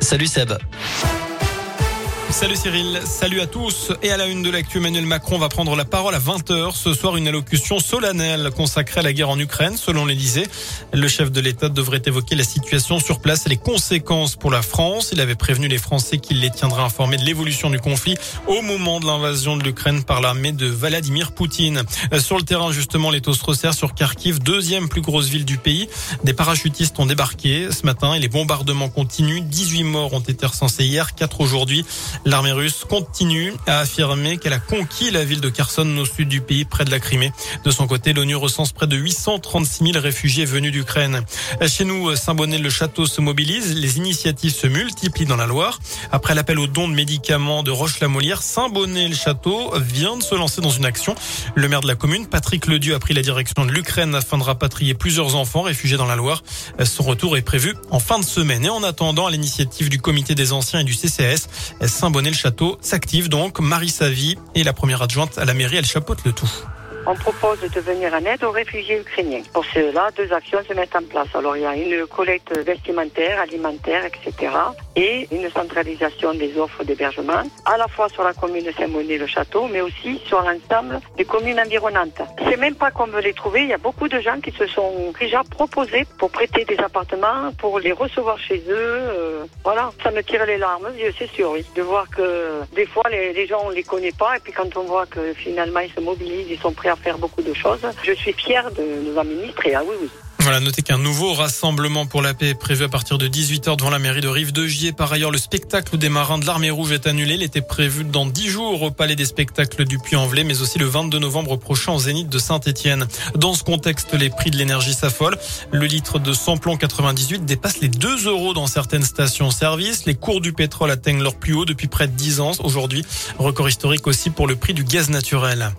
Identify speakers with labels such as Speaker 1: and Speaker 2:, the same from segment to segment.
Speaker 1: Salut Seb.
Speaker 2: Salut Cyril, salut à tous. Et à la une de l'actu, Emmanuel Macron va prendre la parole à 20h. Ce soir, une allocution solennelle consacrée à la guerre en Ukraine, selon l'Elysée. Le chef de l'État devrait évoquer la situation sur place et les conséquences pour la France. Il avait prévenu les Français qu'il les tiendrait informés de l'évolution du conflit au moment de l'invasion de l'Ukraine par l'armée de Vladimir Poutine. Sur le terrain, justement, les taux se resserrent sur Kharkiv, deuxième plus grosse ville du pays. Des parachutistes ont débarqué ce matin et les bombardements continuent. 18 morts ont été recensés hier, 4 aujourd'hui. L'armée russe continue à affirmer qu'elle a conquis la ville de Kherson au sud du pays, près de la Crimée. De son côté, l'ONU recense près de 836 000 réfugiés venus d'Ukraine. Chez nous, Saint-Bonnet-le-Château se mobilise. Les initiatives se multiplient dans la Loire. Après l'appel aux dons de médicaments de Roche-la-Molière, Saint-Bonnet-le-Château vient de se lancer dans une action. Le maire de la commune, Patrick Ledieu, a pris la direction de l'Ukraine afin de rapatrier plusieurs enfants réfugiés dans la Loire. Son retour est prévu en fin de semaine. Et en attendant, à l'initiative du comité des anciens et du CCS, Saint-Bonnet-le-Château s'active donc. Marie Savy est la première adjointe à la mairie. Elle chapeaute le tout.
Speaker 3: On propose de venir en aide aux réfugiés ukrainiens. Pour cela, deux actions se mettent en place. Alors, il y a une collecte vestimentaire, alimentaire, etc. et une centralisation des offres d'hébergement, à la fois sur la commune de Saint-Bonnet-le-Château, mais aussi sur l'ensemble des communes environnantes. C'est même pas qu'on veut les trouver. Il y a beaucoup de gens qui se sont déjà proposés pour prêter des appartements, pour les recevoir chez eux. Euh, voilà, ça me tire les larmes, c'est sûr, oui, de voir que des fois les, les gens on les connaît pas, et puis quand on voit que finalement ils se mobilisent, ils sont prêts à faire beaucoup de choses. Je suis fière de nous administrer. Ah oui, oui.
Speaker 2: Voilà, notez qu'un nouveau rassemblement pour la paix est prévu à partir de 18h devant la mairie de Rive de Gier. Par ailleurs, le spectacle des marins de l'armée rouge est annulé. Il était prévu dans 10 jours au palais des spectacles du Puy-en-Velay, mais aussi le 22 novembre prochain au Zénith de Saint-Étienne. Dans ce contexte, les prix de l'énergie s'affolent. Le litre de samplon 98 dépasse les 2 euros dans certaines stations-service. Les cours du pétrole atteignent leur plus haut depuis près de 10 ans aujourd'hui. Record historique aussi pour le prix du gaz naturel.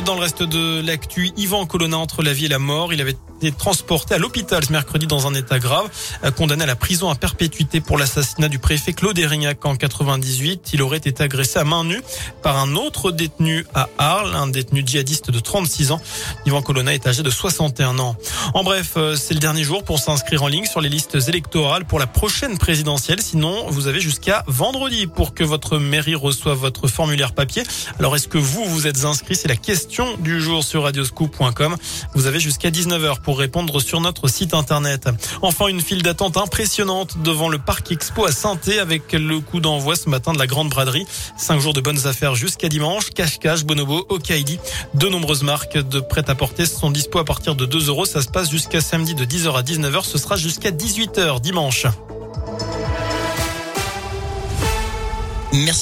Speaker 2: Dans le reste de l'actu, Yvan Colonna entre la vie et la mort. Il avait été transporté à l'hôpital ce mercredi dans un état grave, condamné à la prison à perpétuité pour l'assassinat du préfet Claude Erignac en 98. Il aurait été agressé à main nue par un autre détenu à Arles, un détenu djihadiste de 36 ans. Yvan Colonna est âgé de 61 ans. En bref, euh, c'est le dernier jour pour s'inscrire en ligne sur les listes électorales pour la prochaine présidentielle. Sinon, vous avez jusqu'à vendredi pour que votre mairie reçoive votre formulaire papier. Alors, est-ce que vous, vous êtes inscrit? C'est la question du jour sur radioscoop.com. Vous avez jusqu'à 19h répondre sur notre site internet. Enfin, une file d'attente impressionnante devant le parc Expo à saint avec le coup d'envoi ce matin de la grande braderie. Cinq jours de bonnes affaires jusqu'à dimanche. Cache-cache, Bonobo, Okaidi. De nombreuses marques de prêt-à-porter sont dispo à partir de 2 euros. Ça se passe jusqu'à samedi de 10h à 19h. Ce sera jusqu'à 18h dimanche.
Speaker 1: Merci.